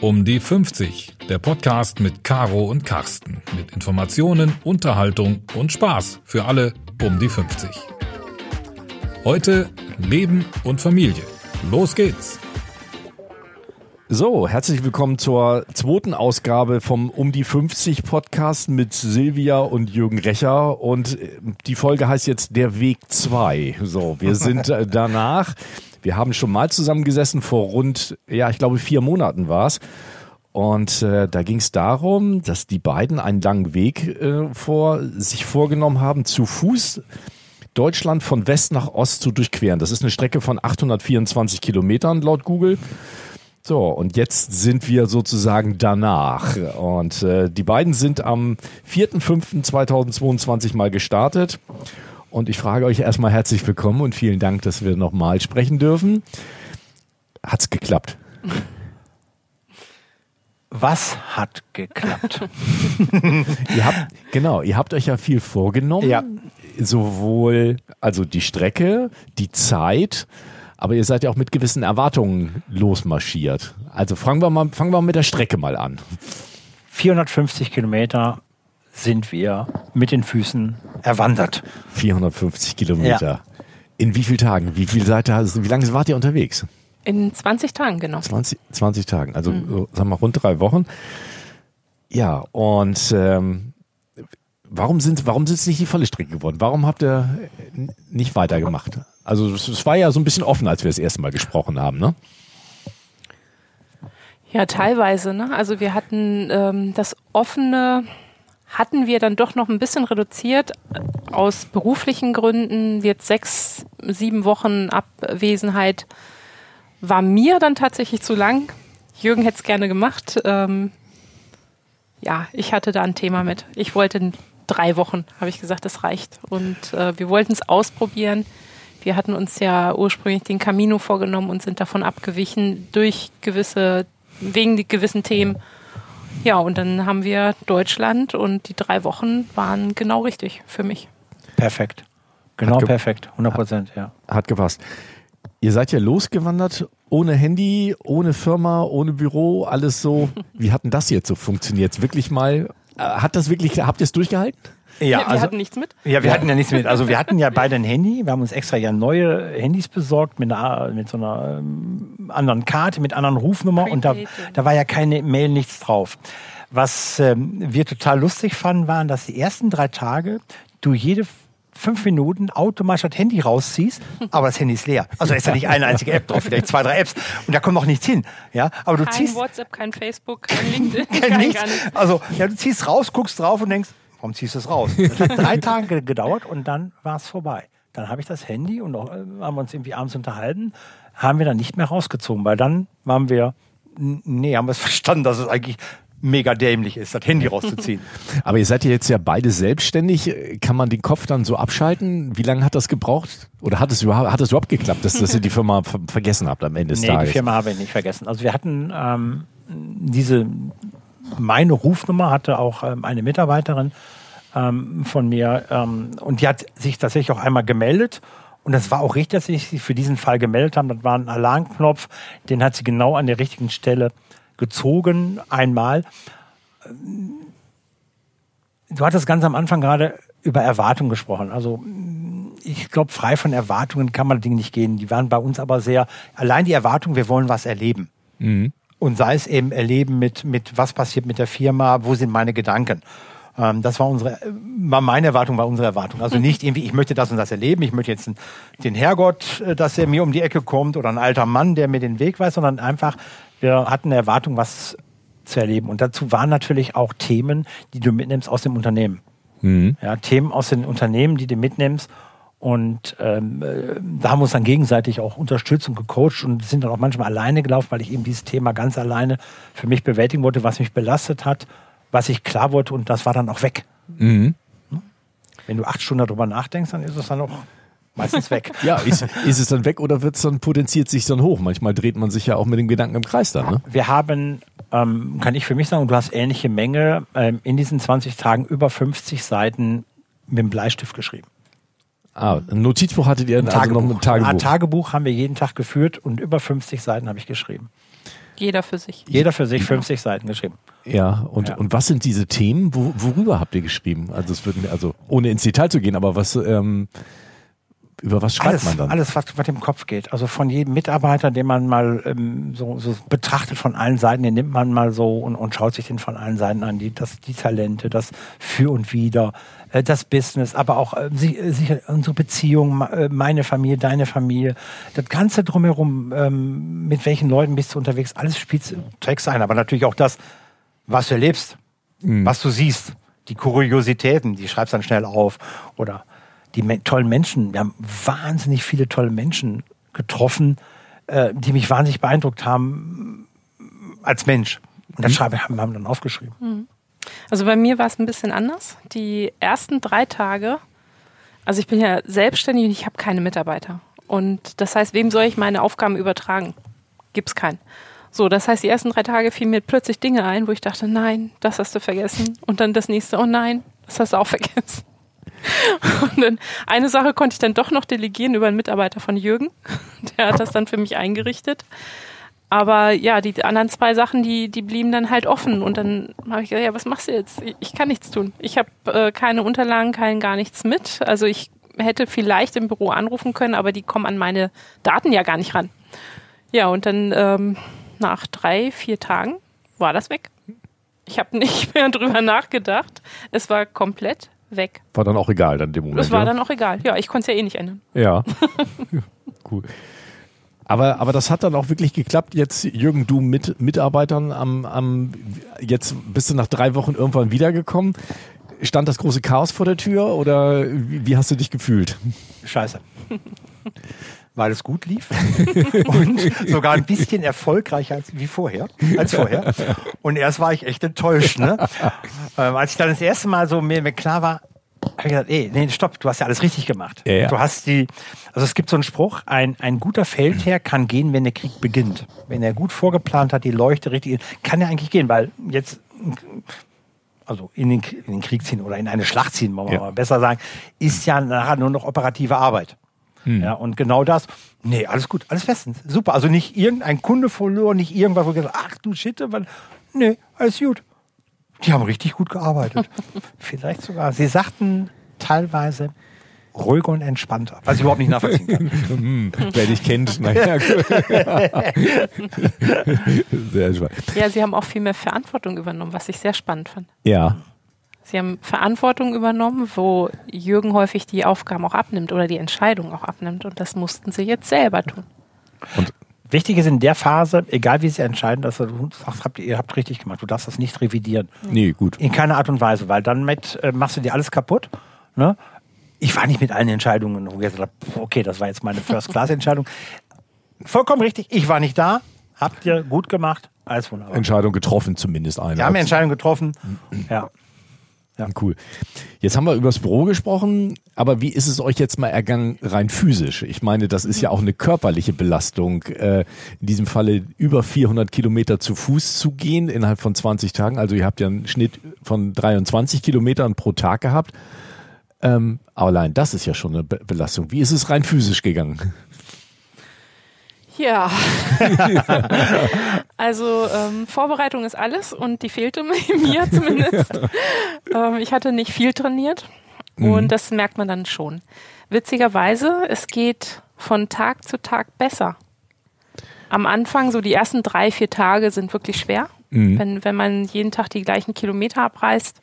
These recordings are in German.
Um die 50, der Podcast mit Caro und Carsten. Mit Informationen, Unterhaltung und Spaß für alle um die 50. Heute Leben und Familie. Los geht's! So, herzlich willkommen zur zweiten Ausgabe vom Um die 50 Podcast mit Silvia und Jürgen Recher. Und äh, die Folge heißt jetzt Der Weg 2. So, wir sind äh, danach. Wir haben schon mal zusammengesessen vor rund, ja, ich glaube vier Monaten war's. Und äh, da ging es darum, dass die beiden einen langen Weg äh, vor sich vorgenommen haben, zu Fuß Deutschland von West nach Ost zu durchqueren. Das ist eine Strecke von 824 Kilometern laut Google. So, und jetzt sind wir sozusagen danach. Und äh, die beiden sind am 4.5.2022 mal gestartet. Und ich frage euch erstmal herzlich willkommen und vielen Dank, dass wir nochmal sprechen dürfen. Hat's geklappt? Was hat geklappt? ihr habt, genau, ihr habt euch ja viel vorgenommen. Ja. Sowohl, also die Strecke, die Zeit, aber ihr seid ja auch mit gewissen Erwartungen losmarschiert. Also fangen wir mal, fangen wir mit der Strecke mal an. 450 Kilometer sind wir mit den Füßen erwandert. 450 Kilometer. Ja. In wie vielen Tagen? Wie viel seid ihr, wie lange wart ihr unterwegs? In 20 Tagen, genau. 20, 20 Tagen, also mhm. sagen wir rund drei Wochen. Ja, und ähm, warum sind warum sind es nicht die volle Strecke geworden? Warum habt ihr nicht weitergemacht? Also es war ja so ein bisschen offen, als wir das erste Mal gesprochen haben, ne? Ja, teilweise. Ne? Also wir hatten ähm, das offene hatten wir dann doch noch ein bisschen reduziert aus beruflichen Gründen. Jetzt sechs, sieben Wochen Abwesenheit war mir dann tatsächlich zu lang. Jürgen hätte es gerne gemacht. Ähm, ja, ich hatte da ein Thema mit. Ich wollte drei Wochen, habe ich gesagt, das reicht. Und äh, wir wollten es ausprobieren. Wir hatten uns ja ursprünglich den Camino vorgenommen und sind davon abgewichen durch gewisse, wegen gewissen Themen. Ja, und dann haben wir Deutschland und die drei Wochen waren genau richtig für mich. Perfekt. Genau perfekt. 100 Prozent, ja. Hat gepasst. Ihr seid ja losgewandert, ohne Handy, ohne Firma, ohne Büro, alles so. Wie hat denn das jetzt so funktioniert? Wirklich mal, äh, hat das wirklich, habt ihr es durchgehalten? Ja, wir also, hatten nichts mit. Ja, wir hatten ja nichts mit. Also wir hatten ja beide ein Handy. Wir haben uns extra ja neue Handys besorgt mit, einer, mit so einer ähm, anderen Karte, mit anderen Rufnummer und da, da war ja keine Mail, nichts drauf. Was ähm, wir total lustig fanden, waren, dass die ersten drei Tage du jede fünf Minuten automatisch das Handy rausziehst, aber das Handy ist leer. Also ist ja nicht eine einzige App drauf, vielleicht zwei, drei Apps und da kommt noch nichts hin. Ja, aber du kein ziehst WhatsApp, kein Facebook, kein LinkedIn, kein, kein nichts. Also ja, du ziehst raus, guckst drauf und denkst, warum ziehst du es raus? Das hat drei Tage gedauert und dann war es vorbei. Dann habe ich das Handy und auch, äh, haben wir uns irgendwie abends unterhalten, haben wir dann nicht mehr rausgezogen, weil dann waren wir, nee, haben wir es verstanden, dass es eigentlich mega dämlich ist, das Handy rauszuziehen. Aber ihr seid ja jetzt ja beide selbstständig. Kann man den Kopf dann so abschalten? Wie lange hat das gebraucht? Oder hat es überhaupt, hat es überhaupt geklappt, dass, dass ihr die Firma vergessen habt am Ende des nee, Tages? die Firma habe ich nicht vergessen. Also wir hatten ähm, diese, meine Rufnummer hatte auch ähm, eine Mitarbeiterin ähm, von mir ähm, und die hat sich tatsächlich auch einmal gemeldet und das war auch richtig, dass sie sich für diesen Fall gemeldet haben. Das war ein Alarmknopf, den hat sie genau an der richtigen Stelle gezogen einmal. Du hattest ganz am Anfang gerade über Erwartungen gesprochen. Also ich glaube, frei von Erwartungen kann man Dinge nicht gehen. Die waren bei uns aber sehr, allein die Erwartung, wir wollen was erleben. Mhm. Und sei es eben erleben mit, mit, was passiert mit der Firma, wo sind meine Gedanken. Ähm, das war unsere, war meine Erwartung, war unsere Erwartung. Also nicht irgendwie, ich möchte das und das erleben, ich möchte jetzt den Herrgott, äh, dass er mir um die Ecke kommt oder ein alter Mann, der mir den Weg weiß, sondern einfach, wir hatten eine Erwartung, was zu erleben. Und dazu waren natürlich auch Themen, die du mitnimmst aus dem Unternehmen. Mhm. Ja, Themen aus den Unternehmen, die du mitnimmst. Und ähm, äh, da haben wir uns dann gegenseitig auch unterstützt und gecoacht und sind dann auch manchmal alleine gelaufen, weil ich eben dieses Thema ganz alleine für mich bewältigen wollte, was mich belastet hat, was ich klar wollte und das war dann auch weg. Mhm. Wenn du acht Stunden darüber nachdenkst, dann ist es dann auch meistens weg. ja, ist, ist es dann weg oder wird es dann potenziert sich dann hoch? Manchmal dreht man sich ja auch mit den Gedanken im Kreis dann. Ne? Wir haben, ähm, kann ich für mich sagen, du hast ähnliche Menge, ähm, in diesen 20 Tagen über 50 Seiten mit dem Bleistift geschrieben. Ah, ein Notizbuch hattet ihr ein also Tagebuch. noch ein Tagebuch. Ein Tagebuch haben wir jeden Tag geführt und über 50 Seiten habe ich geschrieben. Jeder für sich. Jeder für sich 50 Seiten geschrieben. Ja, und, Ja. und was sind diese Themen? Wo, worüber habt ihr geschrieben? Also es würden, also ohne ins Detail zu gehen, aber was ähm, über was schreibt alles, man dann? Alles, was, was im Kopf geht. Also von jedem Mitarbeiter, den man mal ähm, so, so betrachtet von allen Seiten, den nimmt man mal so und, und schaut sich den von allen Seiten an. Die, das, die Talente, das Für und Wider, äh, das Business, aber auch äh, si- äh, sicher unsere Beziehung, äh, meine Familie, deine Familie. Das Ganze drumherum, ähm, mit welchen Leuten bist du unterwegs, alles spielt trägst ein. Aber natürlich auch das, was du erlebst, was du siehst, die Kuriositäten, die schreibst dann schnell auf. Oder die me tollen Menschen. Wir haben wahnsinnig viele tolle Menschen getroffen, äh, die mich wahnsinnig beeindruckt haben mm, als Mensch. Und das schreibe, haben wir dann aufgeschrieben. Also bei mir war es ein bisschen anders. Die ersten drei Tage, also ich bin ja selbstständig und ich habe keine Mitarbeiter. Und das heißt, wem soll ich meine Aufgaben übertragen? Gibt's keinen. So, das heißt, die ersten drei Tage fielen mir plötzlich Dinge ein, wo ich dachte, nein, das hast du vergessen. Und dann das nächste, oh nein, das hast du auch vergessen. Und dann eine Sache konnte ich dann doch noch delegieren über einen Mitarbeiter von Jürgen. Der hat das dann für mich eingerichtet. Aber ja, die anderen zwei Sachen, die, die blieben dann halt offen. Und dann habe ich gesagt, ja, was machst du jetzt? Ich, kann nichts tun. Ich habe äh, keine Unterlagen, kein gar nichts mit. Also ich hätte vielleicht im Büro anrufen können, aber die kommen an meine Daten ja gar nicht ran. Ja, und dann ähm, nach drei, vier Tagen war das weg. Ich habe nicht mehr drüber nachgedacht. Es war komplett weg. War dann auch egal dann dem Moment. Es war ja? dann auch egal. Ja, ich konnte es ja eh nicht ändern. Ja. cool. Aber, aber das hat dann auch wirklich geklappt. Jetzt, Jürgen, du mit Mitarbeitern am, am, jetzt bist du nach drei Wochen irgendwann wiedergekommen. Stand das große Chaos vor der Tür oder wie, wie hast du dich gefühlt? Scheiße. Weil es gut lief und sogar ein bisschen erfolgreicher als wie vorher, als vorher. Und erst war ich echt enttäuscht. Ne? Ähm, als ich dann das erste Mal so mir, mir klar war, habe ich gesagt, ey, nee, stopp, du hast ja alles richtig gemacht. Ja, ja. Du hast die, also es gibt so einen Spruch, ein, ein guter Feldherr kann gehen, wenn der Krieg beginnt. Wenn er gut vorgeplant hat, die Leuchte richtig, kann er eigentlich gehen, weil jetzt, also in den, in den Krieg ziehen oder in eine Schlacht ziehen, wollen wir Ja. mal besser sagen, ist ja nachher nur noch operative Arbeit. Ja, und genau das, nee, alles gut, alles bestens, super. Also nicht irgendein Kunde verloren, nicht irgendwas, wo gesagt ach du Schitte, weil, nee, alles gut. Die haben richtig gut gearbeitet. Vielleicht sogar, sie sagten teilweise ruhiger und entspannter, was ich überhaupt nicht nachvollziehen kann. Hm, wer dich kennt, naja, gut. Sehr spannend. Ja, sie haben auch viel mehr Verantwortung übernommen, was ich sehr spannend fand. Ja. Sie haben Verantwortung übernommen, wo Jürgen häufig die Aufgaben auch abnimmt oder die Entscheidung auch abnimmt. Und das mussten sie jetzt selber tun. Wichtig ist in der Phase, egal wie sie entscheiden, dass du sagst, habt ihr, ihr habt richtig gemacht, du darfst das nicht revidieren. Nee, gut. In keiner Art und Weise, weil dann mit, äh, machst du dir alles kaputt. Ne? Ich war nicht mit allen Entscheidungen, wo ich gesagt habe, okay, das war jetzt meine First-Class-Entscheidung. Vollkommen richtig, ich war nicht da, habt ihr gut gemacht, alles wunderbar. Entscheidung getroffen, zumindest eine. Wir haben eine Entscheidung getroffen. Ja. Cool. Jetzt haben wir über das Büro gesprochen, aber wie ist es euch jetzt mal ergangen rein physisch? Ich meine, das ist ja auch eine körperliche Belastung. Äh, in diesem Falle über 400 Kilometer zu Fuß zu gehen innerhalb von 20 Tagen. Also ihr habt ja einen Schnitt von 23 Kilometern pro Tag gehabt. Ähm, aber allein das ist ja schon eine Be Belastung. Wie ist es rein physisch gegangen? Ja. also ähm, Vorbereitung ist alles und die fehlte mir zumindest. ähm, ich hatte nicht viel trainiert und das merkt man dann schon. Witzigerweise, es geht von Tag zu Tag besser. Am Anfang, so die ersten drei, vier Tage sind wirklich schwer, wenn, wenn man jeden Tag die gleichen Kilometer abreißt.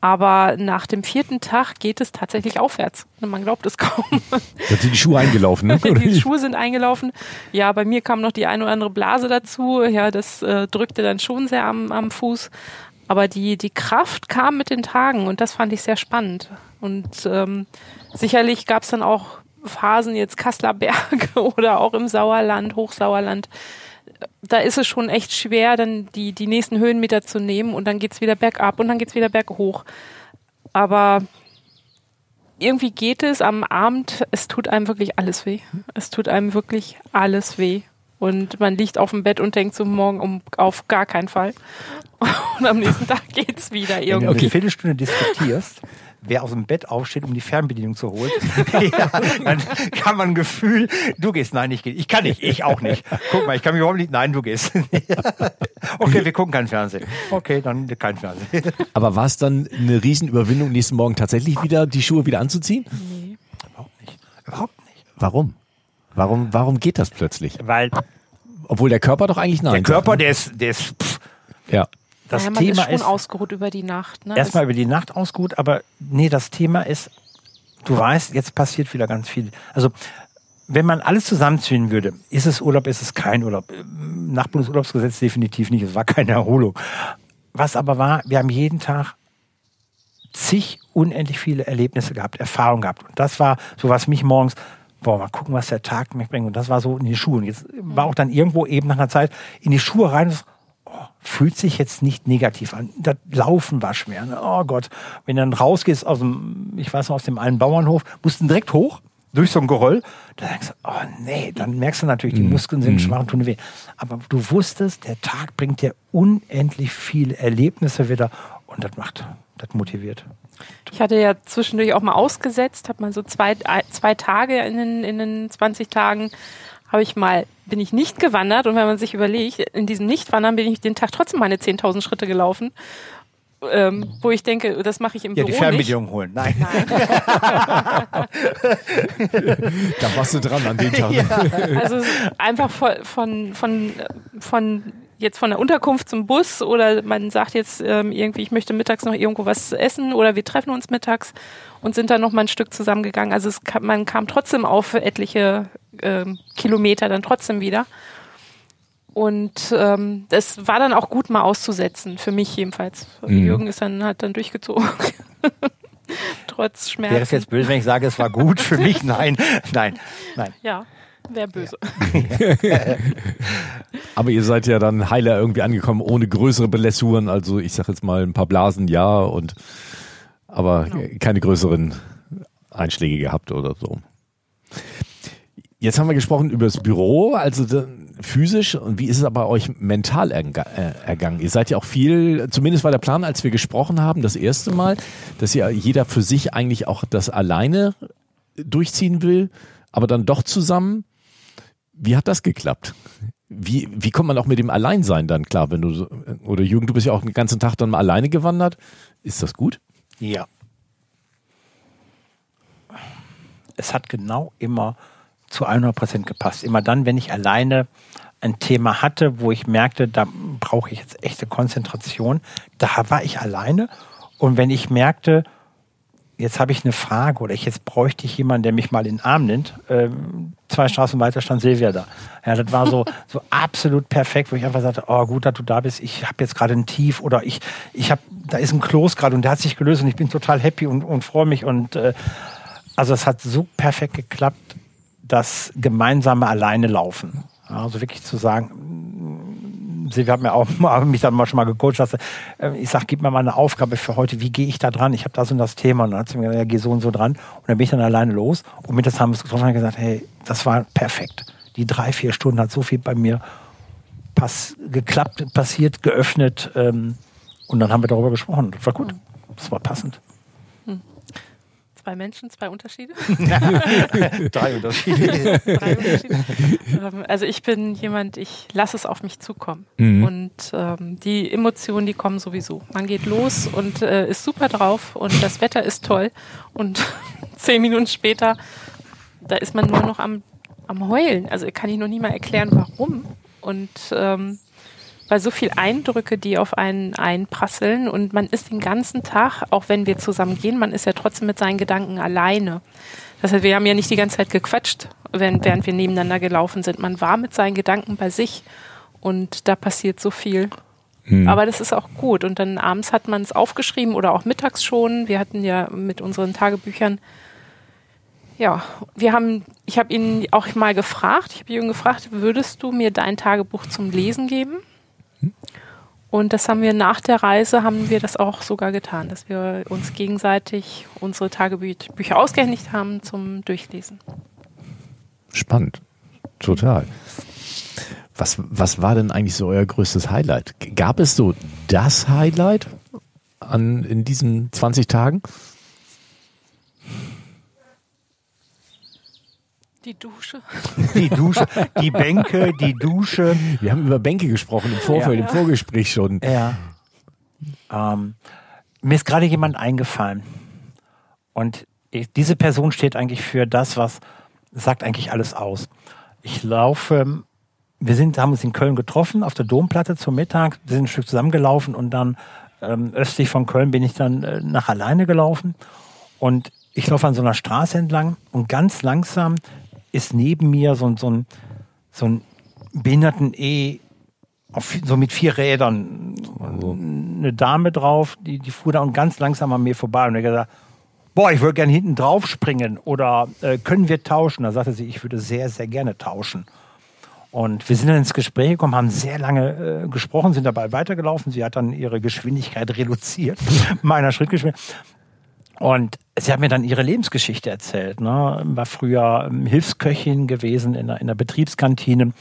Aber nach dem vierten Tag geht es tatsächlich aufwärts. Man glaubt es kaum. Da sind die Schuhe eingelaufen, ne? die Schuhe sind eingelaufen. Ja, bei mir kam noch die eine oder andere Blase dazu. Ja, das äh, drückte dann schon sehr am, am Fuß. Aber die, die Kraft kam mit den Tagen und das fand ich sehr spannend. Und ähm, sicherlich gab es dann auch Phasen, jetzt Kasseler Berge oder auch im Sauerland, Hochsauerland. Da ist es schon echt schwer, dann die, die nächsten Höhenmeter zu nehmen und dann geht's wieder bergab und dann geht's wieder berghoch. Aber irgendwie geht es am Abend, es tut einem wirklich alles weh. Es tut einem wirklich alles weh. Und man liegt auf dem Bett und denkt so morgen um, auf gar keinen Fall. Und am nächsten Tag geht's wieder Wenn du irgendwie. eine Viertelstunde diskutierst, wer aus dem Bett aufsteht, um die Fernbedienung zu holen. ja, dann kann man ein Gefühl, du gehst, nein, ich gehe. Ich kann nicht, ich auch nicht. Guck mal, ich kann mich überhaupt nicht, nein, du gehst. okay, wir gucken keinen Fernsehen. Okay, dann kein Fernsehen. Aber war es dann eine Riesenüberwindung, nächsten Morgen tatsächlich wieder die Schuhe wieder anzuziehen? Nee. Überhaupt nicht. Überhaupt nicht. Warum? Warum, warum geht das plötzlich? Weil Obwohl der Körper doch eigentlich nein der Körper, sagt, der ist, der ist, pff, ne? Ja. Das naja, man Thema ist schon ist, ausgeruht über die Nacht. Ne? erstmal über die Nacht aus gut, aber nee, das Thema ist, du weißt, jetzt passiert wieder ganz viel. Also, wenn man alles zusammenziehen würde, ist es Urlaub, ist es kein Urlaub. Nach Bundesurlaubsgesetz definitiv nicht. Es war keine Erholung. Was aber war, wir haben jeden Tag zig unendlich viele Erlebnisse gehabt, Erfahrungen gehabt. Und das war so, was mich morgens, boah, mal gucken, was der Tag mir bringt. Und das war so in die Schuhe. Und jetzt war auch dann irgendwo eben nach einer Zeit in die Schuhe rein. und Oh, fühlt sich jetzt nicht negativ an. Das Laufen war schwer. Ne? Oh Gott, wenn du dann rausgehst aus dem, ich weiß noch, aus dem einen Bauernhof, musst du direkt hoch durch so ein Geröll. Da denkst du, oh nee, dann merkst du natürlich, die Muskeln sind schwach und tun weh. Aber du wusstest, der Tag bringt dir unendlich viele Erlebnisse wieder und das macht, das motiviert. Ich hatte ja zwischendurch auch mal ausgesetzt, habe mal so zwei, zwei Tage in den, in den 20 Tagen habe ich mal, bin ich nicht gewandert und wenn man sich überlegt, in diesem Nichtwandern bin ich den Tag trotzdem meine 10.000 Schritte gelaufen, ähm, wo ich denke, das mache ich im Ja, die Büro nicht. Fernbedienung holen. Nein. Da warst du dran an dem Tag. Also es ist einfach von, von, von, von jetzt von der Unterkunft zum Bus oder man sagt jetzt ähm, irgendwie, ich möchte mittags noch irgendwo was essen oder wir treffen uns mittags und sind dann noch mal ein Stück zusammengegangen. Also es kam, man kam trotzdem auf etliche ähm, Kilometer dann trotzdem wieder. Und ähm, das war dann auch gut mal auszusetzen, für mich jedenfalls. Mhm. Jürgen ist dann hat dann durchgezogen. Trotz Wäre es Schmerzen. jetzt böse, wenn ich sage, es war gut für mich? Nein, nein, nein. Ja, wäre böse. Aber ihr seid ja dann heiler irgendwie angekommen, ohne größere Belässuren. Also ich sag jetzt mal ein paar Blasen, ja, und aber keine größeren Einschläge gehabt oder so. Jetzt haben wir gesprochen über das Büro, also physisch. Und wie ist es aber euch mental erga äh, ergangen? Ihr seid ja auch viel, zumindest war der Plan, als wir gesprochen haben, das erste Mal, dass ja jeder für sich eigentlich auch das alleine durchziehen will, aber dann doch zusammen. Wie hat das geklappt? Wie, wie kommt man auch mit dem Alleinsein dann klar, wenn du, oder Jürgen, du bist ja auch den ganzen Tag dann mal alleine gewandert. Ist das gut? Ja. Es hat genau immer zu 100 Prozent gepasst. Immer dann, wenn ich alleine ein Thema hatte, wo ich merkte, da brauche ich jetzt echte Konzentration, da war ich alleine. Und wenn ich merkte, jetzt habe ich eine Frage oder ich jetzt bräuchte ich jemanden, der mich mal in den Arm nimmt. Ähm, zwei Straßen weiter stand Silvia da. Ja, das war so, so absolut perfekt, wo ich einfach sagte, oh gut, dass du da bist. Ich habe jetzt gerade ein Tief oder ich, ich habe, da ist ein Kloß gerade und der hat sich gelöst und ich bin total happy und, und freue mich und äh, also es hat so perfekt geklappt, das gemeinsame alleine laufen. Also wirklich zu sagen, Silvia hat mir auch mal, mich dann mal schon mal gecoacht, dass, äh, ich sag, gib mir mal eine Aufgabe für heute, wie gehe ich da dran? Ich habe da so das Thema und dann hat sie mir gesagt, ja, geh so und so dran und dann bin ich dann alleine los und mittags haben wir es getroffen und gesagt, hey, das war perfekt. Die drei, vier Stunden hat so viel bei mir pass geklappt, passiert, geöffnet ähm, und dann haben wir darüber gesprochen. Das war gut. Das war passend. Zwei Menschen, zwei Unterschiede. Drei Unterschiede. Drei Unterschiede. Ähm, Also ich bin jemand, ich lasse es auf mich zukommen. Mhm. Und ähm, die Emotionen, die kommen sowieso. Man geht los und äh, ist super drauf und das Wetter ist toll. Und zehn Minuten später, da ist man nur noch am, am Heulen. Also kann ich noch nie mal erklären, warum. Und ähm, weil so viel Eindrücke, die auf einen einprasseln und man ist den ganzen Tag, auch wenn wir zusammen gehen, man ist ja trotzdem mit seinen Gedanken alleine. Das heißt, wir haben ja nicht die ganze Zeit gequatscht, während wir nebeneinander gelaufen sind. Man war mit seinen Gedanken bei sich und da passiert so viel. Aber das ist auch gut. Und dann abends hat man es aufgeschrieben oder auch mittags schon. Wir hatten ja mit unseren Tagebüchern ja, wir haben, ich habe ihn auch mal gefragt, ich habe Jürgen gefragt, würdest du mir dein Tagebuch zum Lesen geben? Und das haben wir nach der Reise, haben wir das auch sogar getan, dass wir uns gegenseitig unsere Tagebücher ausgehändigt haben zum Durchlesen. Spannend. Total. Was, was war denn eigentlich so euer größtes Highlight? Gab es so das Highlight an, in diesen 20 Tagen? Die Dusche. Die Dusche, die Bänke, die Dusche. Wir haben über Bänke gesprochen im Vorfeld, Ja. im Vorgespräch schon. Ja. Ähm, mir ist gerade jemand eingefallen. Und ich, diese Person steht eigentlich für das, was sagt eigentlich alles aus. Ich laufe, wir sind, haben uns in Köln getroffen, auf der Domplatte zum Mittag, wir sind ein Stück zusammengelaufen und dann ähm, östlich von Köln bin ich dann äh, nach alleine gelaufen. Und ich laufe an so einer Straße entlang und ganz langsam ist neben mir so, ein- so ein, so ein Behinderten-E auf, so mit vier Rädern eine Dame drauf, die, die fuhr da und ganz langsam an mir vorbei und er gesagt, boah, ich würde gerne hinten drauf springen oder äh, können wir tauschen? Da sagte sie, ich würde sehr, sehr gerne tauschen. Und wir sind dann ins Gespräch gekommen, haben sehr lange äh, gesprochen, sind dabei weitergelaufen. Sie hat dann ihre Geschwindigkeit reduziert, meiner Schrittgeschwindigkeit. Und sie hat mir dann ihre Lebensgeschichte erzählt. Ne? War früher ähm, Hilfsköchin gewesen in der, in der Betriebskantine.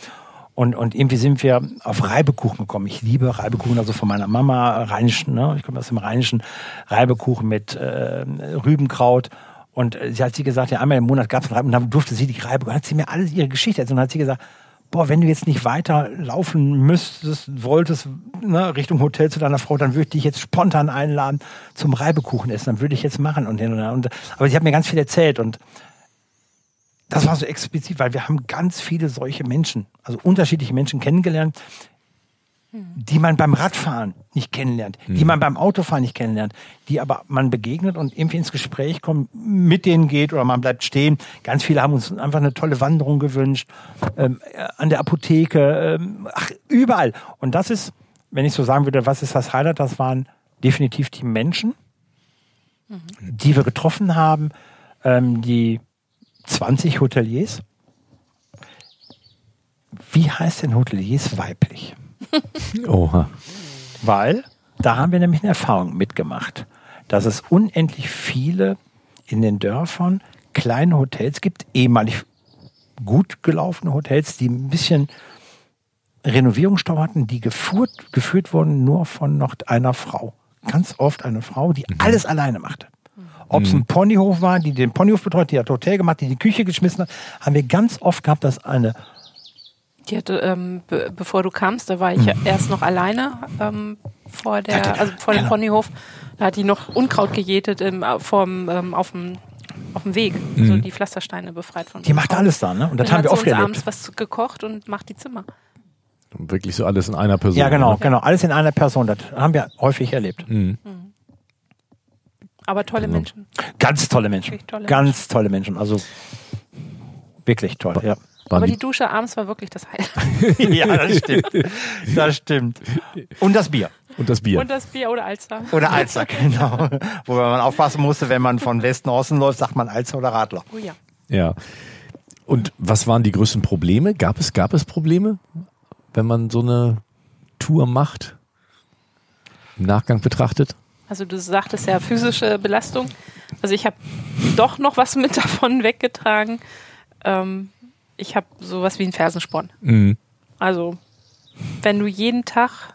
Und, und irgendwie sind wir auf Reibekuchen gekommen. Ich liebe Reibekuchen, also von meiner Mama, rheinischen, ne? ich komme aus dem rheinischen Reibekuchen mit äh, Rübenkraut. Und äh, sie hat sie gesagt, ja, einmal im Monat gab es Reibekuchen, und dann durfte sie die Reibekuchen. Hat sie mir alles ihre Geschichte erzählt. Und dann hat sie gesagt, boah, wenn du jetzt nicht weiter laufen müsstest, wolltest, ne, Richtung Hotel zu deiner Frau, dann würde ich dich jetzt spontan einladen zum Reibekuchen essen. Dann würde ich jetzt machen und hin und. Und, aber sie hat mir ganz viel erzählt und das war so explizit, weil wir haben ganz viele solche Menschen, also unterschiedliche Menschen kennengelernt, die man beim Radfahren nicht kennenlernt, die man beim Autofahren nicht kennenlernt, die aber man begegnet und irgendwie ins Gespräch kommt, mit denen geht oder man bleibt stehen. Ganz viele haben uns einfach eine tolle Wanderung gewünscht, ähm, äh, an der Apotheke, ähm, ach, überall. Und das ist, wenn ich so sagen würde, was ist das Highlight, das waren definitiv die Menschen, die wir getroffen haben, ähm, die 20 Hoteliers. Wie heißt denn Hoteliers weiblich? Oha. Weil da haben wir nämlich eine Erfahrung mitgemacht, dass es unendlich viele in den Dörfern kleine Hotels gibt, ehemalig gut gelaufene Hotels, die ein bisschen Renovierungsstau hatten, die geführt, geführt wurden nur von noch einer Frau. Ganz oft eine Frau, die alles alleine machte. Ob es ein Ponyhof war, die den Ponyhof betreut, die hat Hotel gemacht, die die Küche geschmissen hat, haben wir ganz oft gehabt, dass eine Die hatte, ähm, be bevor du kamst, da war ich ja erst noch alleine ähm, vor der, also vor dem genau. Ponyhof. Da hat die noch Unkraut gejätet im, äh, vorm, ähm, auf dem auf dem Weg, also die Pflastersteine befreit von Die macht Unkraut. alles da, ne? Und das Dann haben wir hat oft erlebt. abends was gekocht und macht die Zimmer. Wirklich so alles in einer Person. Ja, genau, ne? genau. Alles in einer Person. Das haben wir häufig erlebt. Aber tolle Menschen. Ganz tolle Menschen. Tolle Ganz tolle Menschen. Also wirklich toll. Ja. Aber die- die Dusche abends war wirklich das Highlight. ja, das stimmt. Das stimmt. Und das Bier. Und das Bier. Und das Bier oder Alster. Oder Alster, genau. Wo man aufpassen musste, wenn man von Westen Osten läuft, sagt man Alster oder Radler. Oh ja. Ja. Und was waren die größten Probleme? Gab es, gab es Probleme, wenn man so eine Tour macht? Im Nachgang betrachtet? Also du sagtest ja physische Belastung. Also ich habe doch noch was mit davon weggetragen. Ähm, ich habe sowas wie einen Fersensporn. Mhm. Also wenn du jeden Tag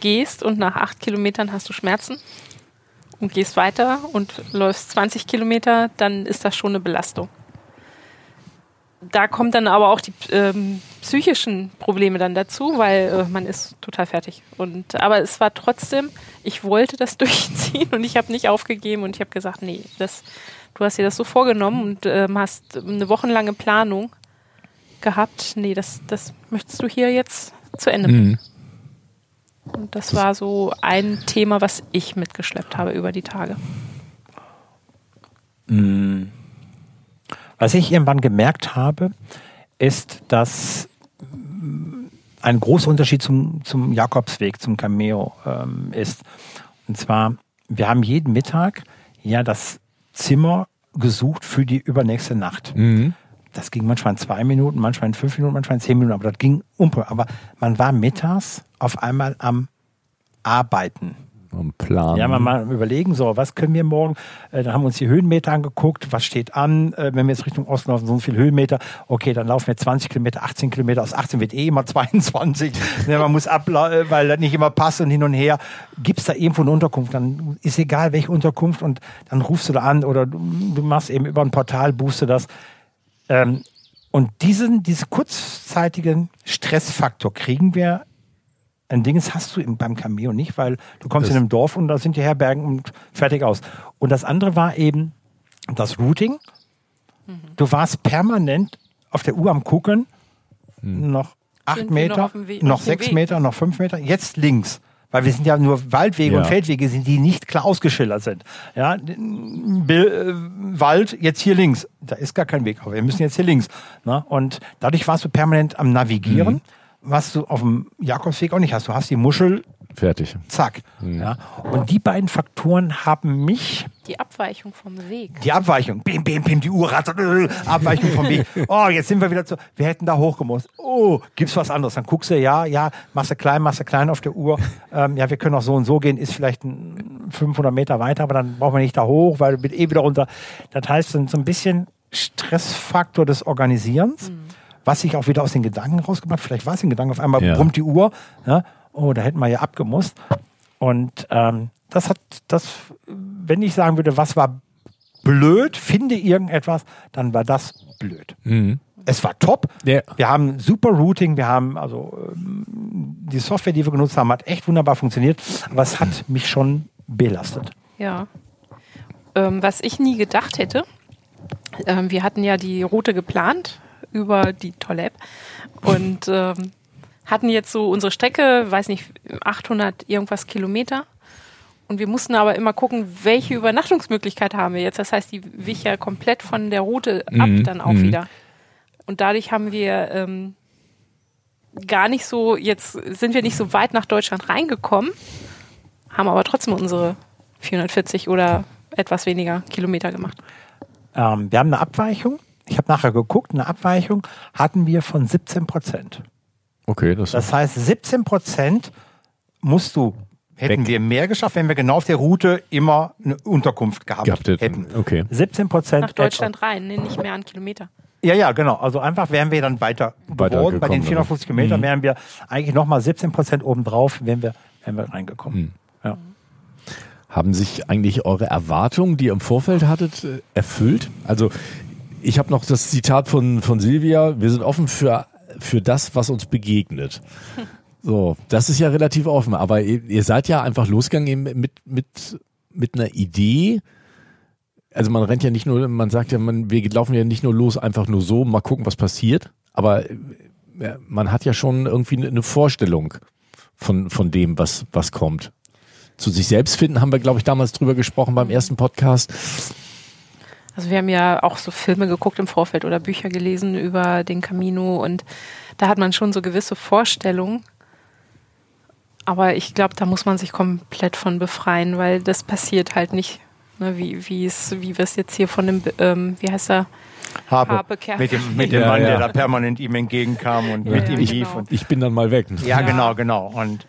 gehst und nach acht Kilometern hast du Schmerzen und gehst weiter und läufst 20 Kilometer, dann ist das schon eine Belastung. Da kommt dann aber auch die ähm, psychischen Probleme dann dazu, weil äh, man ist total fertig. Und aber es war trotzdem, ich wollte das durchziehen und ich habe nicht aufgegeben und ich habe gesagt, nee, das, du hast dir das so vorgenommen und ähm, hast eine wochenlange Planung gehabt. Nee, das, das möchtest du hier jetzt zu Ende bringen. Mhm. Und das war so ein Thema, was ich mitgeschleppt habe über die Tage. Was ich irgendwann gemerkt habe, ist, dass mm, ein großer Unterschied zum, zum Jakobsweg, zum Cameo ähm, ist. Und zwar, wir haben jeden Mittag ja das Zimmer gesucht für die übernächste Nacht. Mhm. Das ging manchmal in zwei Minuten, manchmal in fünf Minuten, manchmal in zehn Minuten, aber das ging um. Aber man war mittags auf einmal am Arbeiten. Am Plan. Ja, mal, mal überlegen, so, was können wir morgen? Äh, dann haben wir uns die Höhenmeter angeguckt, was steht an, äh, wenn wir jetzt Richtung Osten laufen, so und viele Höhenmeter. Okay, dann laufen wir 20 Kilometer, 18 Kilometer, aus 18 wird eh immer 22. ne, man muss ab, weil das nicht immer passt und hin und her. Gibt's da irgendwo eine Unterkunft, dann ist egal, welche Unterkunft und dann rufst du da an oder du, du machst eben über ein Portal, buchst du das. Ähm, und diesen, diesen kurzzeitigen Stressfaktor kriegen wir ein Ding, das hast du im, beim Cameo nicht, weil du kommst Das- in einem Dorf und da sind die Herbergen und fertig aus. Und das andere war eben das Routing. Du warst permanent auf der Uhr am gucken, noch acht Sind Meter, noch noch sechs Weg? Meter, noch fünf Meter, jetzt links. Weil wir sind ja nur Waldwege Ja. und Feldwege, sind, die nicht klar ausgeschildert sind. Ja, Bill, äh, Wald, jetzt hier links. Da ist gar kein Weg, aber wir müssen jetzt hier links. Ne? Und dadurch warst du permanent am Navigieren, was du auf dem Jakobsweg auch nicht hast. Du hast die Muschel, Fertig. zack. Ja? Und die beiden Faktoren haben mich Die Abweichung vom Weg. die Abweichung. Bim, bim, bim, die Uhr rattert. äh, Abweichung vom Weg. Oh, jetzt sind wir wieder zu. Wir hätten da hochgemusst. Oh, gibt's was anderes? Dann guckst du, ja, ja, machst du klein, machst du klein auf der Uhr. Ähm, ja, wir können auch so und so gehen, ist vielleicht ein 500 Meter weiter, aber dann brauchen wir nicht da hoch, weil wird eh wieder runter. Das heißt, so ein bisschen Stressfaktor des Organisierens, was sich auch wieder aus den Gedanken rausgemacht. Vielleicht war es ein Gedanke, auf einmal Ja. brummt die Uhr. Ja, oh, da hätten wir ja abgemusst. Und ähm, das hat, das, wenn ich sagen würde, was war blöd, finde irgendetwas, dann war das blöd. Es war top. Ja. Wir haben super Routing, wir haben also ähm, die Software, die wir genutzt haben, hat echt wunderbar funktioniert, aber es hat mich schon belastet. Ja. Ähm, was ich nie gedacht hätte, ähm, wir hatten ja die Route geplant über die tolle App und ähm, hatten jetzt so unsere Strecke, weiß nicht, 800 irgendwas Kilometer. Und wir mussten aber immer gucken, welche Übernachtungsmöglichkeit haben wir jetzt. Das heißt, die wich ja komplett von der Route ab Mhm, dann auch mhm. wieder. Und dadurch haben wir ähm, gar nicht so, jetzt sind wir nicht so weit nach Deutschland reingekommen, haben aber trotzdem unsere 440 oder etwas weniger Kilometer gemacht. Ähm, wir haben eine Abweichung. Ich habe nachher geguckt, eine Abweichung hatten wir von 17 Prozent. Okay, das, Das heißt, 17 Prozent musst du, hätten Weg. wir mehr geschafft, wenn wir genau auf der Route immer eine Unterkunft gehabt, gehabt hätten. Okay. 17 Prozent. Nach Deutschland rein, nee, nicht mehr an Kilometer. Ja, ja, genau. Also einfach wären wir dann weiter, Weiter geworden. Bei den gekommen, 450 Kilometern wären wir eigentlich nochmal 17 Prozent obendrauf, wären wir, wären wir reingekommen. Ja. Haben sich eigentlich eure Erwartungen, die ihr im Vorfeld hattet, äh, erfüllt? Also ich habe noch das Zitat von, von Silvia, wir sind offen für, für das, was uns begegnet. So, das ist ja relativ offen, aber ihr, ihr seid ja einfach losgegangen mit, mit, mit einer Idee. Also man rennt ja nicht nur, man sagt ja, man, wir laufen ja nicht nur los, einfach nur so, mal gucken, was passiert. Aber äh, man hat ja schon irgendwie eine Vorstellung von, von dem, was, was kommt zu sich selbst finden, haben wir, glaube ich, damals drüber gesprochen beim ersten Podcast. Also wir haben ja auch so Filme geguckt im Vorfeld oder Bücher gelesen über den Camino und da hat man schon so gewisse Vorstellungen. Aber ich glaube, da muss man sich komplett von befreien, weil das passiert halt nicht, ne, wie, wie, es, wie wir es jetzt hier von dem, ähm, wie heißt er, Habe. Habe Mit dem, mit dem Ja, Mann, ja. der da permanent ihm entgegenkam und mit ja, ihm genau. lief. Und, Ich bin dann mal weg. ja, Ja. genau, genau. Und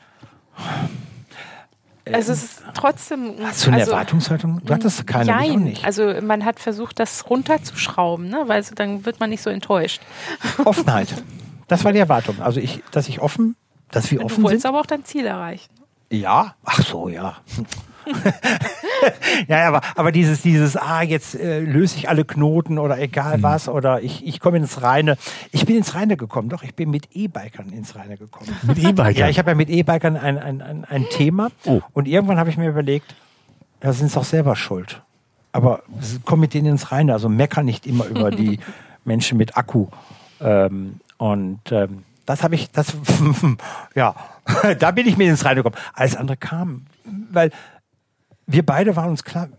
Also es ist trotzdem. hast du eine also, Erwartungshaltung? Du hattest keine, Nein, nicht. also man hat versucht, das runterzuschrauben, ne? weil so, dann wird man nicht so enttäuscht. Offenheit. Das war die Erwartung. Also ich, dass ich offen, dass wir Du offen wolltest sind. aber auch dein Ziel erreichen. Ja, ach so, ja. ja, aber, aber dieses, dieses, ah, jetzt äh, löse ich alle Knoten oder egal was oder ich, ich komme ins Reine. Ich bin ins Reine gekommen, doch, ich bin mit E-Bikern ins Reine gekommen. Mit E-Bikern. Ja, ich habe ja mit E-Bikern ein, ein, ein, ein Thema Oh. und irgendwann habe ich mir überlegt, da sind sie doch selber schuld. Aber komm mit denen ins Reine, also mecker nicht immer über die Menschen mit Akku. Ähm, und ähm, das habe ich, das, ja, da bin ich mir ins Reine gekommen. Alles andere kam, weil wir beide waren uns klar,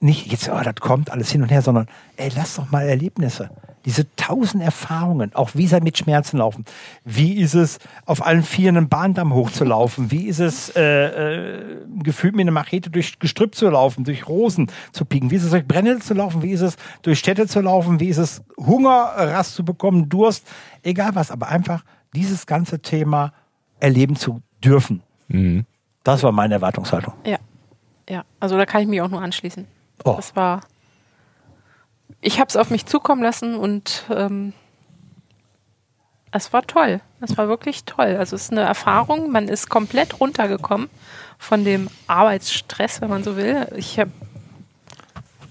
nicht jetzt, oh, das kommt alles hin und her, sondern ey, lass doch mal Erlebnisse. Diese tausend Erfahrungen, auch wie sei mit Schmerzen laufen. Wie ist es, auf allen Vieren einen Bahndamm hochzulaufen? Wie ist es, äh, äh, gefühlt mit einer Machete durch Gestrüpp zu laufen, durch Rosen zu pieken? Wie ist es, durch Brennel zu laufen? Wie ist es, durch Städte zu laufen? Wie ist es, Hunger, Rast zu bekommen, Durst? Egal was, aber einfach dieses ganze Thema erleben zu dürfen. Das war meine Erwartungshaltung. Ja. Ja, also da kann ich mich auch nur anschließen. Oh. Das war. Ich habe es auf mich zukommen lassen und ähm, es war toll. Es war wirklich toll. Also es ist eine Erfahrung. Man ist komplett runtergekommen von dem Arbeitsstress, wenn man so will. Ich habe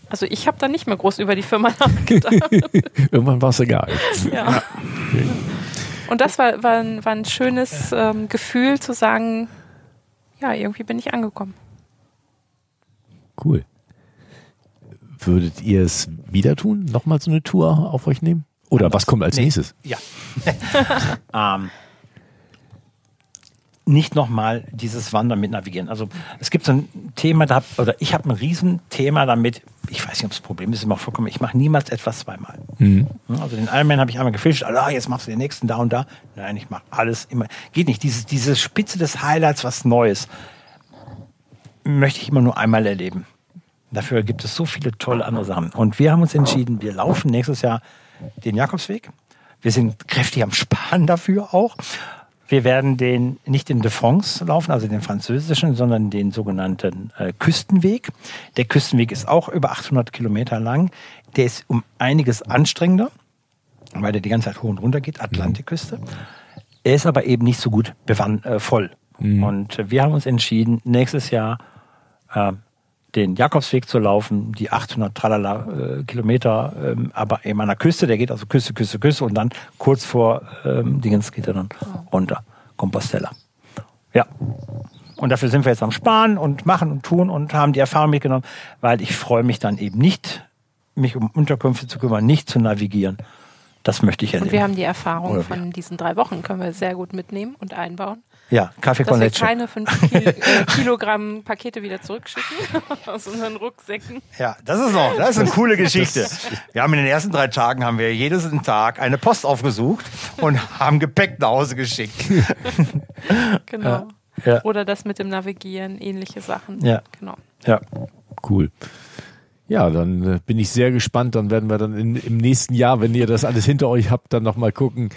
Also ich habe da nicht mehr groß über die Firma nachgedacht. Irgendwann war es egal. ja. Und das war, war, ein, war ein schönes ähm, Gefühl zu sagen, ja, irgendwie bin ich angekommen. Cool. Würdet ihr es wieder tun? Nochmal so eine Tour auf euch nehmen? Oder was kommt als Nee. nächstes? Ja. ähm, nicht nochmal dieses Wandern mit Navigieren. Also es gibt so ein Thema, da, oder ich habe ein Riesenthema damit, ich weiß nicht, ob das Problem ist, immer vollkommen, ich mache niemals etwas zweimal. Also den Ironman habe ich einmal gefischt, ah, jetzt machst du den nächsten da und da. Nein, ich mache alles immer. Geht nicht. Diese, diese Spitze des Highlights, was Neues, möchte ich immer nur einmal erleben. Dafür gibt es so viele tolle andere Sachen. Und wir haben uns entschieden, wir laufen nächstes Jahr den Jakobsweg. Wir sind kräftig am Sparen dafür auch. Wir werden den nicht in de France laufen, also den französischen, sondern den sogenannten äh, Küstenweg. Der Küstenweg ist auch über 800 Kilometer lang. Der ist um einiges anstrengender, weil der die ganze Zeit hoch und runter geht, Atlantikküste. Er ist aber eben nicht so gut äh, voll. Und äh, wir haben uns entschieden, nächstes Jahr äh, den Jakobsweg zu laufen, die 800 Tralala äh, Kilometer, ähm, aber eben an der Küste, der geht also Küste, Küste, Küste und dann kurz vor ähm, Dingens geht er dann runter, Compostela. Ja. Und dafür sind wir jetzt am Sparen und machen und tun und haben die Erfahrung mitgenommen, weil ich freue mich dann eben nicht, mich um Unterkünfte zu kümmern, nicht zu navigieren. Das möchte ich erleben. Und wir haben die Erfahrung Oder von diesen drei Wochen, können wir sehr gut mitnehmen und einbauen. Ja, Kaffee Dass con wir leche. keine 5 Kil äh, Kilogramm Pakete wieder zurückschicken aus unseren Rucksäcken. Ja, das ist noch, das ist eine coole Geschichte. Wir haben in den ersten drei Tagen haben wir jeden Tag eine Post aufgesucht und haben Gepäck nach Hause geschickt. Genau. Ja. Oder das mit dem Navigieren, ähnliche Sachen. Ja. Genau. Ja. Cool. Ja, dann äh, bin ich sehr gespannt. Dann werden wir dann in, im nächsten Jahr, wenn ihr das alles hinter euch habt, dann nochmal gucken,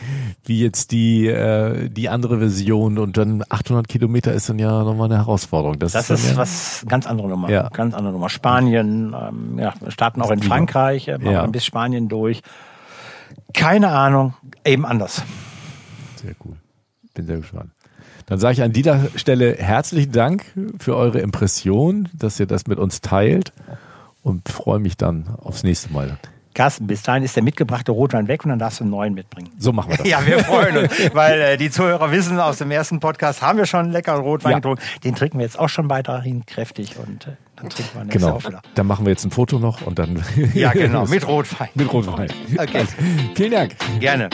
wie jetzt die, äh, die andere Version und dann 800 Kilometer ist dann ja nochmal eine Herausforderung. Das, Das dann ist ja, was ganz andere Nummer. Ja. Ganz andere Nummer. Spanien, ähm, ja, wir starten auch in. Frankreich, äh, machen Ja. bis Spanien durch. Keine Ahnung, eben anders. Sehr cool. Bin sehr gespannt. Dann sage ich an dieser Stelle herzlichen Dank für eure Impression, dass ihr das mit uns teilt und freue mich dann aufs nächste Mal. Carsten, bis dahin ist der mitgebrachte Rotwein weg und dann darfst du einen neuen mitbringen. So machen wir das. Ja, wir freuen uns, weil äh, die Zuhörer wissen, aus dem ersten Podcast haben wir schon einen leckeren Rotwein Ja. getrunken. Den trinken wir jetzt auch schon weiterhin kräftig und äh, dann trinken wir nächstes Jahr Genau. wieder. Dann machen wir jetzt ein Foto noch und dann. Ja, genau, mit Rotwein. mit Rotwein. Okay, Vielen Dank. gerne.